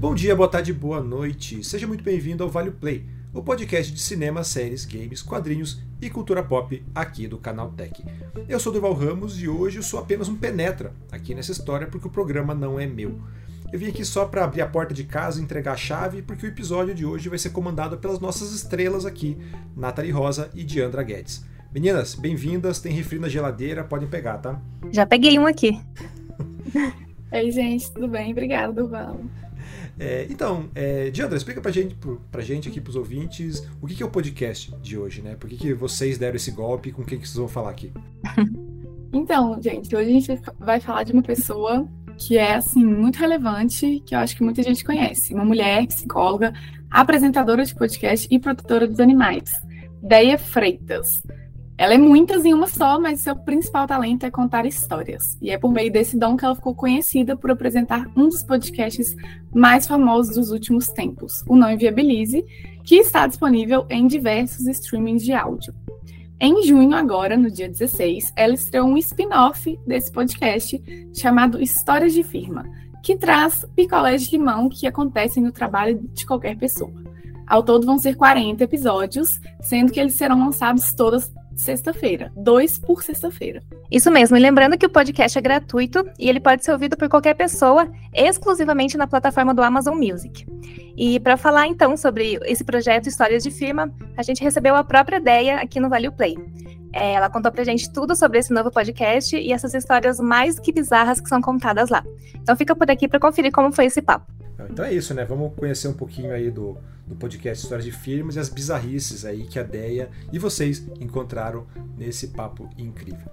Bom dia, boa tarde, boa noite. Seja muito bem-vindo ao Vale Play, o podcast de cinema, séries, games, quadrinhos e cultura pop aqui do canal Tech. Eu sou Durval Ramos e hoje eu sou apenas um penetra aqui nessa história porque o programa não é meu. Eu vim aqui só para abrir a porta de casa e entregar a chave, porque o episódio de hoje vai ser comandado pelas nossas estrelas aqui, Nathalie Rosa e Diandra Guedes. Meninas, bem-vindas, tem refri na geladeira, podem pegar, tá? Já peguei um aqui. Oi, gente, tudo bem? Obrigada, Durval. É, então, é, Diandra, explica pra gente, pra gente aqui, pros ouvintes, o que, que é o podcast de hoje, né? Por que, que vocês deram esse golpe com quem que vocês vão falar aqui? Então, gente, hoje a gente vai falar de uma pessoa que é, assim, muito relevante, que eu acho que muita gente conhece. Uma mulher, psicóloga, apresentadora de podcast e produtora dos animais. Deia Freitas. Ela é muitas em uma só, mas seu principal talento é contar histórias. E é por meio desse dom que ela ficou conhecida por apresentar um dos podcasts mais famosos dos últimos tempos, o Não Inviabilize, que está disponível em diversos streamings de áudio. Em junho, agora, no dia 16, ela estreou um spin-off desse podcast chamado Histórias de Firma, que traz picolés de limão que acontecem no trabalho de qualquer pessoa. Ao todo vão ser 40 episódios, sendo que eles serão lançados todas sexta-feira. Dois por sexta-feira. Isso mesmo. E lembrando que o podcast é gratuito e ele pode ser ouvido por qualquer pessoa, exclusivamente na plataforma do Amazon Music. E para falar então sobre esse projeto Histórias de Firma, a gente recebeu a própria ideia aqui no Value Play. É, ela contou pra gente tudo sobre esse novo podcast e essas histórias mais que bizarras que são contadas lá. Então fica por aqui para conferir como foi esse papo. Então é isso, né? Vamos conhecer um pouquinho aí do, do podcast Histórias de Firmas e as bizarrices aí que a Deia e vocês encontraram nesse papo incrível.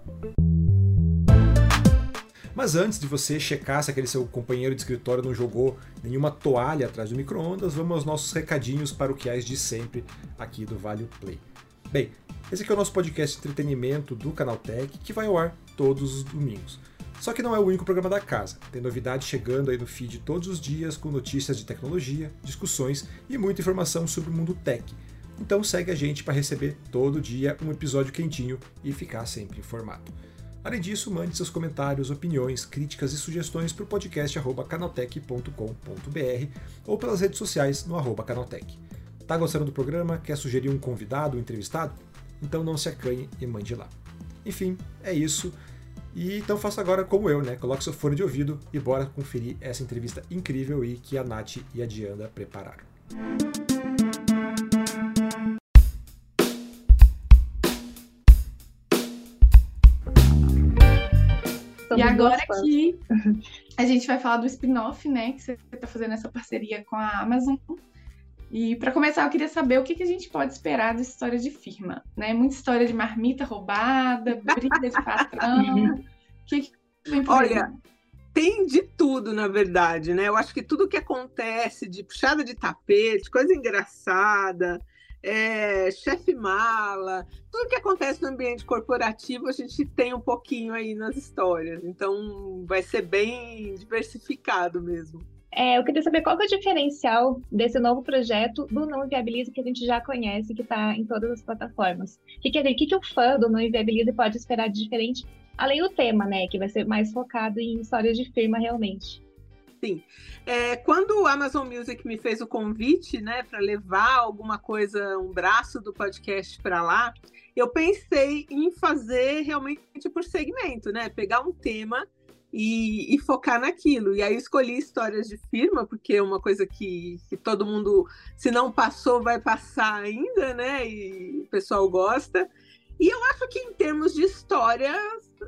Mas antes de você checar se aquele seu companheiro de escritório não jogou nenhuma toalha atrás do micro-ondas, vamos aos nossos recadinhos paroquiais de sempre aqui do Vale Play. Bem, esse aqui é o nosso podcast de entretenimento do Canal Tech que vai ao ar todos os domingos. Só que não é o único programa da casa. Tem novidade chegando aí no feed todos os dias com notícias de tecnologia, discussões e muita informação sobre o mundo tech. Então segue a gente para receber todo dia um episódio quentinho e ficar sempre informado. Além disso, mande seus comentários, opiniões, críticas e sugestões para o podcast canaltech.com.br ou pelas redes sociais no arroba canaltech. Tá gostando do programa? Quer sugerir um convidado, um entrevistado? Então não se acanhe e mande lá. Enfim, é isso. E então faça agora como eu, né? Coloque seu fone de ouvido e bora conferir essa entrevista incrível e que a Nath e a Diana prepararam. e agora que a gente vai falar do spin-off, né? Que você está fazendo essa parceria com a Amazon. E para começar, eu queria saber o que, que a gente pode esperar da história de firma, né? Muita história de marmita roubada, briga de patrão. que, que Olha, tem de tudo, na verdade, né? Eu acho que tudo que acontece de puxada de tapete, coisa engraçada, é, chefe mala, tudo que acontece no ambiente corporativo a gente tem um pouquinho aí nas histórias. Então vai ser bem diversificado mesmo. É, eu queria saber qual que é o diferencial desse novo projeto do Não Inviabilize que a gente já conhece, que está em todas as plataformas. O que, que, que, o fã do Não Inviabilize pode esperar de diferente, além do tema, né? Que vai ser mais focado em histórias de firma realmente. Sim. É, quando o Amazon Music me fez o convite, né, para levar alguma coisa, um braço do podcast para lá, eu pensei em fazer realmente por segmento, né? Pegar um tema e, e, focar naquilo. E aí escolhi histórias de firma, porque é uma coisa que, que todo mundo, se não passou, vai passar ainda, né? E o pessoal gosta. E eu acho que em termos de história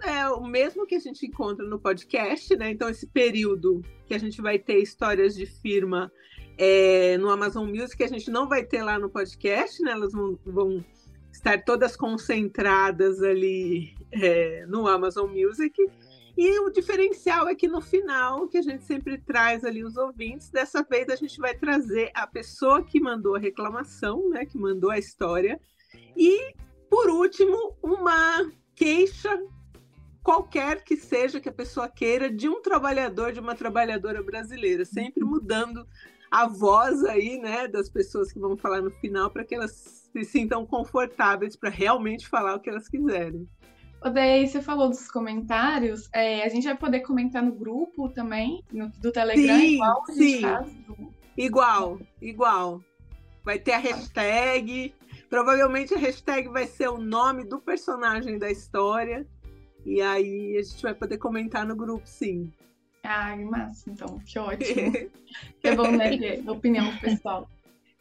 é o mesmo que a gente encontra no podcast, né? Então, esse período que a gente vai ter histórias de firma é, no Amazon Music, a gente não vai ter lá no podcast, né? Elas vão, vão estar todas concentradas ali é, no Amazon Music. E o diferencial é que no final, que a gente sempre traz ali os ouvintes, dessa vez a gente vai trazer a pessoa que mandou a reclamação, né, que mandou a história, e por último, uma queixa qualquer que seja que a pessoa queira de um trabalhador, de uma trabalhadora brasileira, sempre mudando a voz aí, né, das pessoas que vão falar no final para que elas se sintam confortáveis para realmente falar o que elas quiserem. Daí você falou dos comentários, é, a gente vai poder comentar no grupo também, no, do Telegram, sim, igual a gente sim. faz do, Igual, igual. Vai ter a hashtag. Provavelmente a hashtag vai ser o nome do personagem da história. E aí a gente vai poder comentar no grupo, sim. Ai, massa, então, que ótimo. é bom, né? Opinião do pessoal.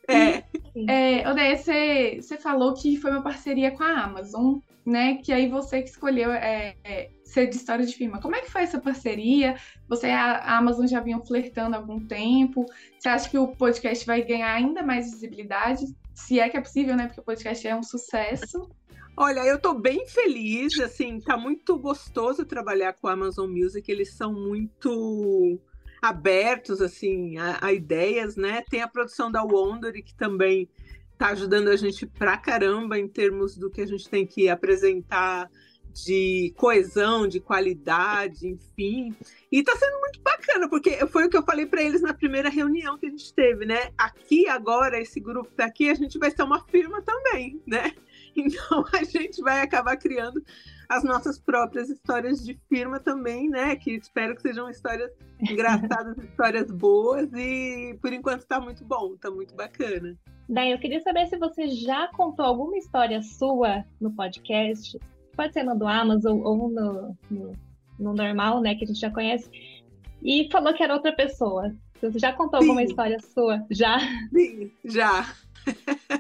É. é Odeia, você, você falou que foi uma parceria com a Amazon, né? Que aí você que escolheu é, é, ser de história de firma. Como é que foi essa parceria? Você e a Amazon já vinham flertando há algum tempo? Você acha que o podcast vai ganhar ainda mais visibilidade? Se é que é possível, né? Porque o podcast é um sucesso. Olha, eu tô bem feliz, assim, tá muito gostoso trabalhar com a Amazon Music, eles são muito abertos, assim, a, a ideias, né? Tem a produção da Wondery, que também tá ajudando a gente pra caramba em termos do que a gente tem que apresentar de coesão, de qualidade, enfim. E tá sendo muito bacana, porque foi o que eu falei para eles na primeira reunião que a gente teve, né? Aqui agora, esse grupo tá aqui, a gente vai ser uma firma também, né? Então a gente vai acabar criando as nossas próprias histórias de firma também, né? Que espero que sejam histórias engraçadas, histórias boas e por enquanto está muito bom, está muito bacana. Daí eu queria saber se você já contou alguma história sua no podcast, pode ser no do Amazon ou no, no, no normal, né? Que a gente já conhece, e falou que era outra pessoa. Você já contou Sim. alguma história sua? Já? Sim, já.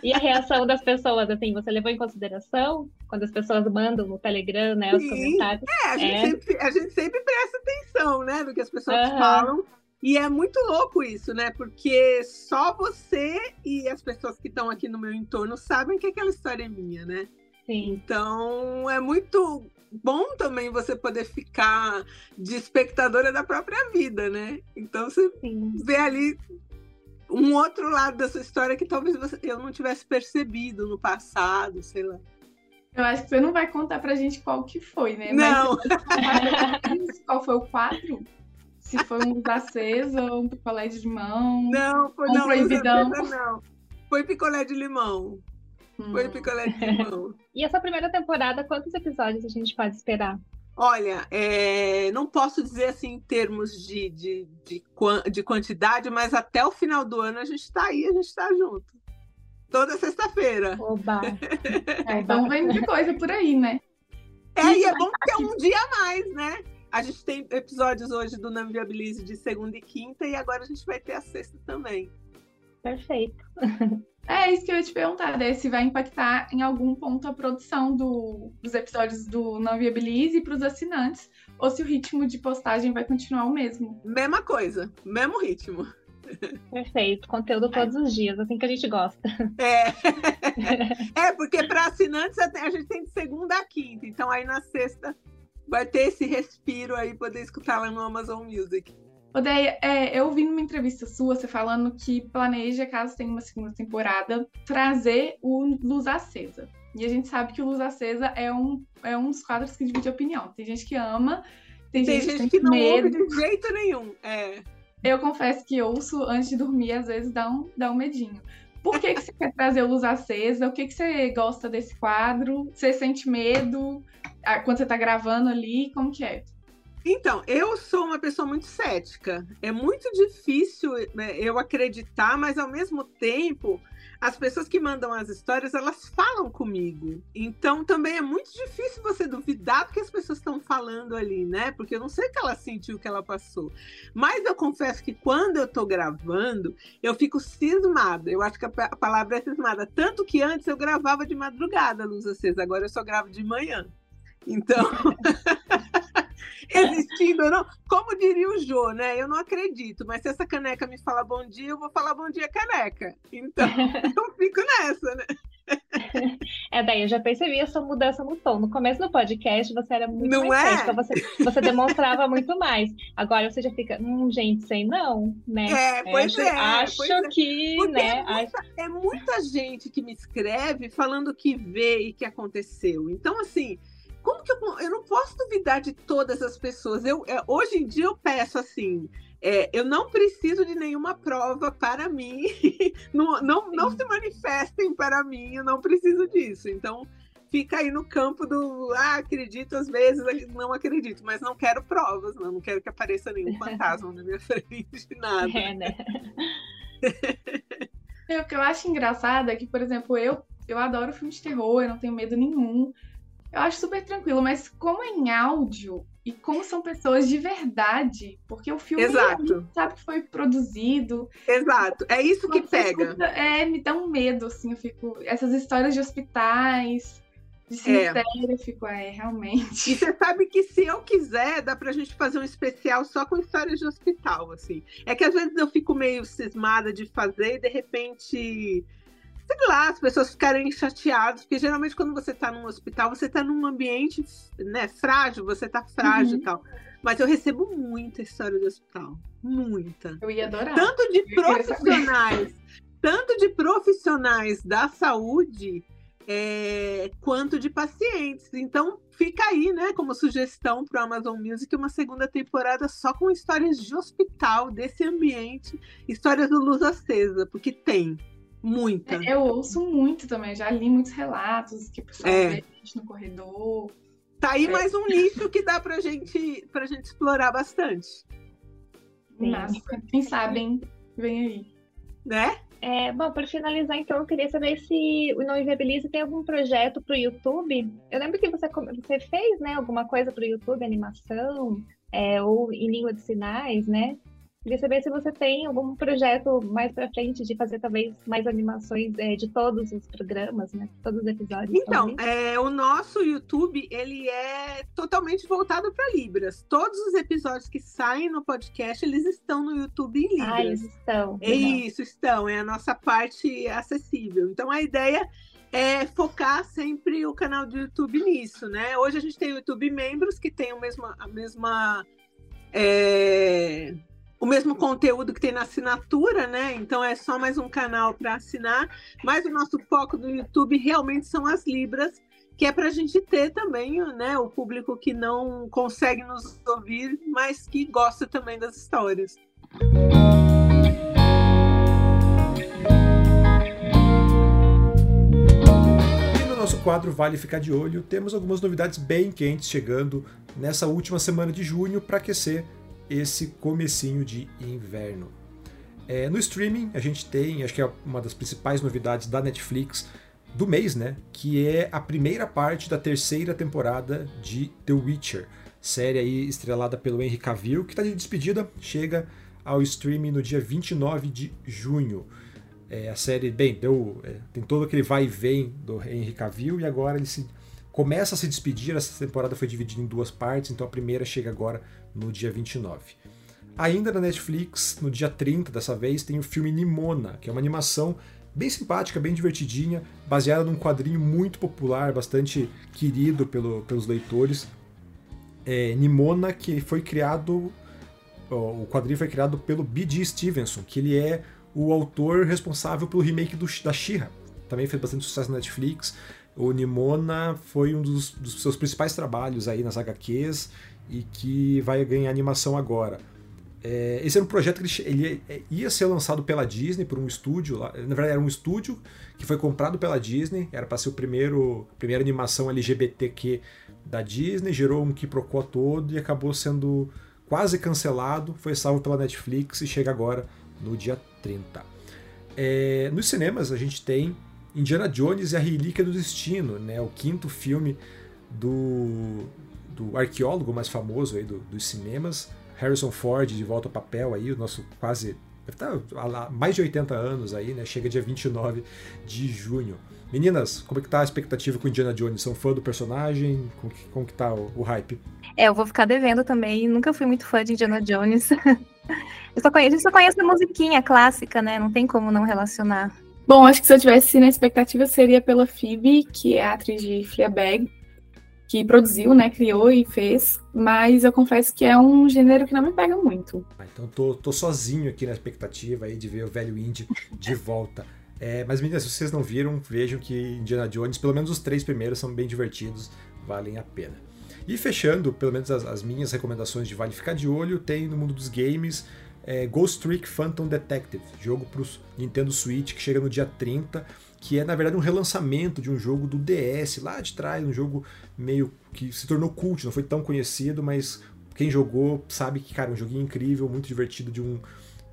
E a reação das pessoas, assim, você levou em consideração quando as pessoas mandam no Telegram, né, os Sim. comentários? É, a gente, é. Sempre, a gente sempre presta atenção, né, no que as pessoas uhum. falam. E é muito louco isso, né? Porque só você e as pessoas que estão aqui no meu entorno sabem que aquela história é minha, né? Sim. Então é muito bom também você poder ficar de espectadora da própria vida, né? Então você Sim. vê ali um outro lado dessa história que talvez eu não tivesse percebido no passado, sei lá. Eu acho que você não vai contar pra gente qual que foi, né? Não. Mas, qual foi o quadro? Se foi um acesa ou um picolé de limão? Não, foi um não, proibidão. Não. Foi picolé de limão. Hum. Foi picolé de limão. e essa primeira temporada, quantos episódios a gente pode esperar? Olha, é, não posso dizer assim em termos de, de, de, de, quantidade, mas até o final do ano a gente está aí, a gente está junto. Toda sexta-feira. Oba! É, então vem de coisa por aí, né? É, e é bom ter um dia a mais, né? A gente tem episódios hoje do Não Viabilize de segunda e quinta, e agora a gente vai ter a sexta também. Perfeito. É isso que eu ia te perguntar, né? se vai impactar em algum ponto a produção do, dos episódios do Não Viabilize para os assinantes, ou se o ritmo de postagem vai continuar o mesmo. Mesma coisa, mesmo ritmo. Perfeito, conteúdo todos os dias, assim que a gente gosta. É, é porque para assinantes a gente tem de segunda a quinta, então aí na sexta vai ter esse respiro aí, poder escutar lá no Amazon Music. Odeia, é, eu vi numa entrevista sua você falando que planeja, caso tenha uma segunda temporada, trazer o Luz Acesa. E a gente sabe que o Luz Acesa é um, é um dos quadros que divide opinião. Tem gente que ama, tem, tem gente, gente que, que não medo. ouve de jeito nenhum. É. Eu confesso que ouço antes de dormir, às vezes dá um, dá um medinho. Por que, que você quer trazer o Luz Acesa? O que, que você gosta desse quadro? Você sente medo ah, quando você está gravando ali? Como que é? Então, eu sou uma pessoa muito cética. É muito difícil né, eu acreditar, mas ao mesmo tempo, as pessoas que mandam as histórias, elas falam comigo. Então, também é muito difícil você duvidar do que as pessoas estão falando ali, né? Porque eu não sei o que ela sentiu, o que ela passou. Mas eu confesso que quando eu tô gravando, eu fico cismada. Eu acho que a palavra é cismada. Tanto que antes eu gravava de madrugada, luz acesa. Agora eu só gravo de manhã. Então. existindo ou não. Como diria o Jô, né? Eu não acredito, mas se essa caneca me falar bom dia, eu vou falar bom dia, caneca. Então, eu fico nessa, né? É, daí eu já percebi essa mudança no tom. No começo do podcast você era muito não mais é? você, você demonstrava muito mais. Agora você já fica, hum, gente, sei não, né? É, pois é. Acho pois é. que, Porque né? É muita, acho... é muita gente que me escreve falando que vê e que aconteceu. Então, assim, como que eu, eu não posso duvidar de todas as pessoas? Eu, é, hoje em dia eu peço assim. É, eu não preciso de nenhuma prova para mim. não, não, não se manifestem para mim, eu não preciso disso. Então, fica aí no campo do ah, acredito às vezes, não acredito, mas não quero provas, não, não quero que apareça nenhum fantasma na minha frente, nada. É, né? É, o que eu acho engraçado é que, por exemplo, eu, eu adoro filme de terror, eu não tenho medo nenhum. Eu acho super tranquilo, mas como é em áudio e como são pessoas de verdade, porque o filme Exato. sabe que foi produzido. Exato, é isso que pega. escuta, é, me dá um medo, assim, eu fico. Essas histórias de hospitais, de cemitério, eu fico, é, realmente. E você sabe que se eu quiser, dá pra gente fazer um especial só com histórias de hospital, assim. É que às vezes eu fico meio cismada de fazer e de repente, sei lá, as pessoas ficarem chateadas, porque geralmente quando você tá num hospital, você tá num ambiente, né, frágil, você tá frágil Uhum. e tal. Mas eu recebo muita história de hospital, muita. Eu ia adorar. Tanto de profissionais, tanto de profissionais da saúde, é, quanto de pacientes. Então, fica aí, né, como sugestão para o Amazon Music, uma segunda temporada só com histórias de hospital, desse ambiente, histórias do Luz Acesa, porque tem muita. Eu ouço muito também, já li muitos relatos que o pessoal É. vê gente no corredor. Tá aí É. mais um nicho que dá pra gente, pra gente explorar bastante. Massa. Quem sabe, hein? Vem aí. né? É, bom, para finalizar, então, eu queria saber se o Não Inviabilize tem algum projeto para o YouTube. Eu lembro que você, você fez, né, alguma coisa para o YouTube, animação, é, ou em língua de sinais, né? Queria saber se você tem algum projeto mais para frente de fazer talvez mais animações é, de todos os programas, né? Todos os episódios. Então, é, o nosso YouTube, ele é totalmente voltado para Libras. Todos os episódios que saem no podcast, eles estão no YouTube em Libras. Ah, eles estão. É isso, estão. É a nossa parte acessível. Então, a ideia é focar sempre o canal do YouTube nisso, né? Hoje a gente tem o YouTube Membros, que tem o mesmo, a mesma... é, o mesmo conteúdo que tem na assinatura, né? Então é só mais um canal para assinar. Mas o nosso foco do YouTube realmente são as Libras, que é para a gente ter também né, o público que não consegue nos ouvir, mas que gosta também das histórias. No nosso quadro Vale Ficar de Olho, temos algumas novidades bem quentes chegando nessa última semana de junho para aquecer esse comecinho de inverno. É, no streaming, a gente tem, acho que é uma das principais novidades da Netflix do mês, né? Que é a primeira parte da terceira temporada de The Witcher, série aí estrelada pelo Henry Cavill, que está de despedida, chega ao streaming no dia 29 de junho. É, a série, bem, deu, é, tem todo aquele vai e vem do Henry Cavill e agora ele se começa a se despedir. Essa temporada foi dividida em duas partes, então a primeira chega agora no dia 29. Ainda na Netflix, no dia 30 dessa vez, tem o filme Nimona, que é uma animação bem simpática, bem divertidinha, baseada num quadrinho muito popular, bastante querido pelo, pelos leitores. É, Nimona, que foi criado. O quadrinho foi criado pelo B.G. Stevenson, que ele é o autor responsável pelo remake do, da She-Ra. Também fez bastante sucesso na Netflix. O Nimona foi um dos, dos, seus principais trabalhos aí nas HQs e que vai ganhar animação agora. É, esse era um projeto que ele, ele, ia ser lançado pela Disney por um estúdio, lá, na verdade era um estúdio que foi comprado pela Disney, era para ser o primeiro primeira animação LGBTQ da Disney, gerou um quiprocó todo e acabou sendo quase cancelado, foi salvo pela Netflix e chega agora no dia 30. É, nos cinemas a gente tem Indiana Jones e a Relíquia do Destino, né, o quinto filme do, do arqueólogo mais famoso aí do, dos cinemas, Harrison Ford de volta ao papel aí, o nosso quase tá há mais de 80 anos aí, né? Chega dia 29 de junho. Meninas, como é que tá a expectativa com Indiana Jones? São fã do personagem? Como que, como que tá o, o, hype? É, eu vou ficar devendo também. Nunca fui muito fã de Indiana Jones. eu só conheço, eu só conheço a musiquinha clássica, né? Não tem como não relacionar. Bom, acho que se eu tivesse na expectativa seria pela Phoebe, que é a atriz de Fleabag, que produziu, né, criou e fez, mas eu confesso que é um gênero que não me pega muito. Ah, então tô, tô sozinho aqui na expectativa aí de ver o velho Indy de volta. É, mas meninas, se vocês não viram, vejam que Indiana Jones, pelo menos os três primeiros são bem divertidos, valem a pena. E fechando, pelo menos as, as minhas recomendações de Vale Ficar de Olho, tem no mundo dos games é, Ghost Trick Phantom Detective, jogo para o Nintendo Switch que chega no dia 30, que é na verdade um relançamento de um jogo do DS lá de trás, um jogo meio que se tornou cult, não foi tão conhecido, mas quem jogou sabe que, cara, é um joguinho incrível, muito divertido de um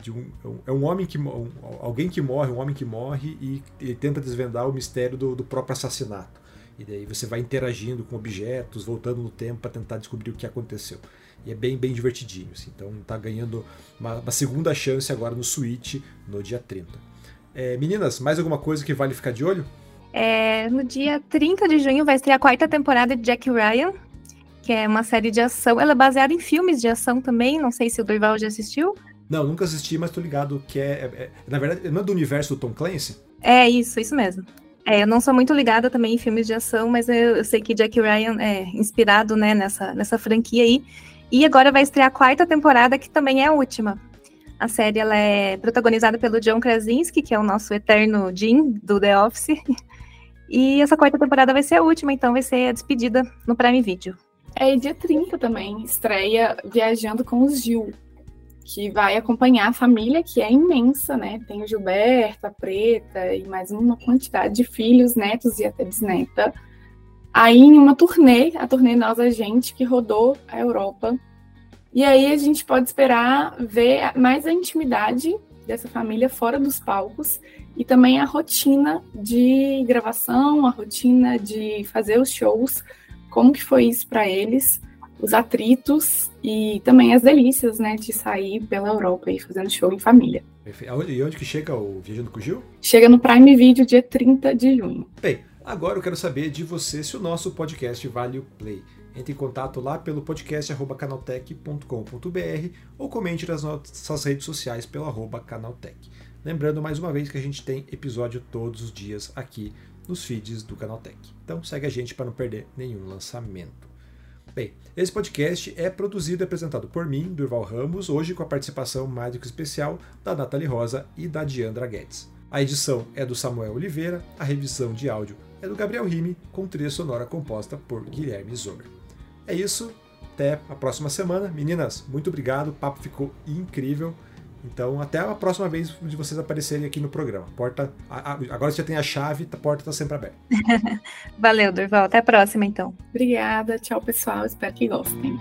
de um, é um homem que um, alguém que morre, um homem que morre e ele tenta desvendar o mistério do, do próprio assassinato. E daí você vai interagindo com objetos, voltando no tempo para tentar descobrir o que aconteceu. E é bem, bem divertidinho. Assim. Então tá ganhando uma, uma, segunda chance agora no Switch no dia 30. É, meninas, mais alguma coisa que vale ficar de olho? É, no dia 30 de junho vai estrear a quarta temporada de Jack Ryan, que é uma série de ação. Ela é baseada em filmes de ação também. Não sei se o Durval já assistiu. Não, nunca assisti, mas tô ligado que é, é, é, Na verdade, não é do universo do Tom Clancy? É, isso, isso mesmo. É, eu não sou muito ligada também em filmes de ação, mas eu, eu sei que Jack Ryan é inspirado né, nessa, nessa franquia aí. E agora vai estrear a quarta temporada, que também é a última. A série ela é protagonizada pelo John Krasinski, que é o nosso eterno Jim do The Office. E essa quarta temporada vai ser a última, então vai ser a despedida no Prime Video. É dia 30 também, estreia Viajando com os Gil, que vai acompanhar a família, que é imensa, né? Tem o Gilberto, a Preta e mais uma quantidade de filhos, netos e até bisneta. Aí em uma turnê, a turnê Nós a Gente, que rodou a Europa. E aí a gente pode esperar ver mais a intimidade dessa família fora dos palcos e também a rotina de gravação, a rotina de fazer os shows, como que foi isso para eles os atritos e também as delícias, né, de sair pela Europa e fazendo show em família. E onde que chega o Viajando com o Gil? Chega no Prime Video dia 30 de junho. Bem, agora eu quero saber de você se o nosso podcast vale o play. Entre em contato lá pelo podcast.canaltech.com.br ou comente nas nossas redes sociais pelo arroba canaltech. Lembrando mais uma vez que a gente tem episódio todos os dias aqui nos feeds do Canaltech. Então segue a gente para não perder nenhum lançamento. Bem, esse podcast é produzido e apresentado por mim, Durval Ramos, hoje com a participação mágica especial da Nathalie Rosa e da Diandra Guedes. A edição é do Samuel Oliveira, a revisão de áudio é do Gabriel Rime, com trilha sonora composta por Guilherme Zomer. É isso, até a próxima semana. Meninas, muito obrigado, o papo ficou incrível. Então, até a próxima vez de vocês aparecerem aqui no programa. Porta, agora você já tem a chave, a porta está sempre aberta. Valeu, Durval. Até a próxima, então. Obrigada. Tchau, pessoal. Espero que gostem.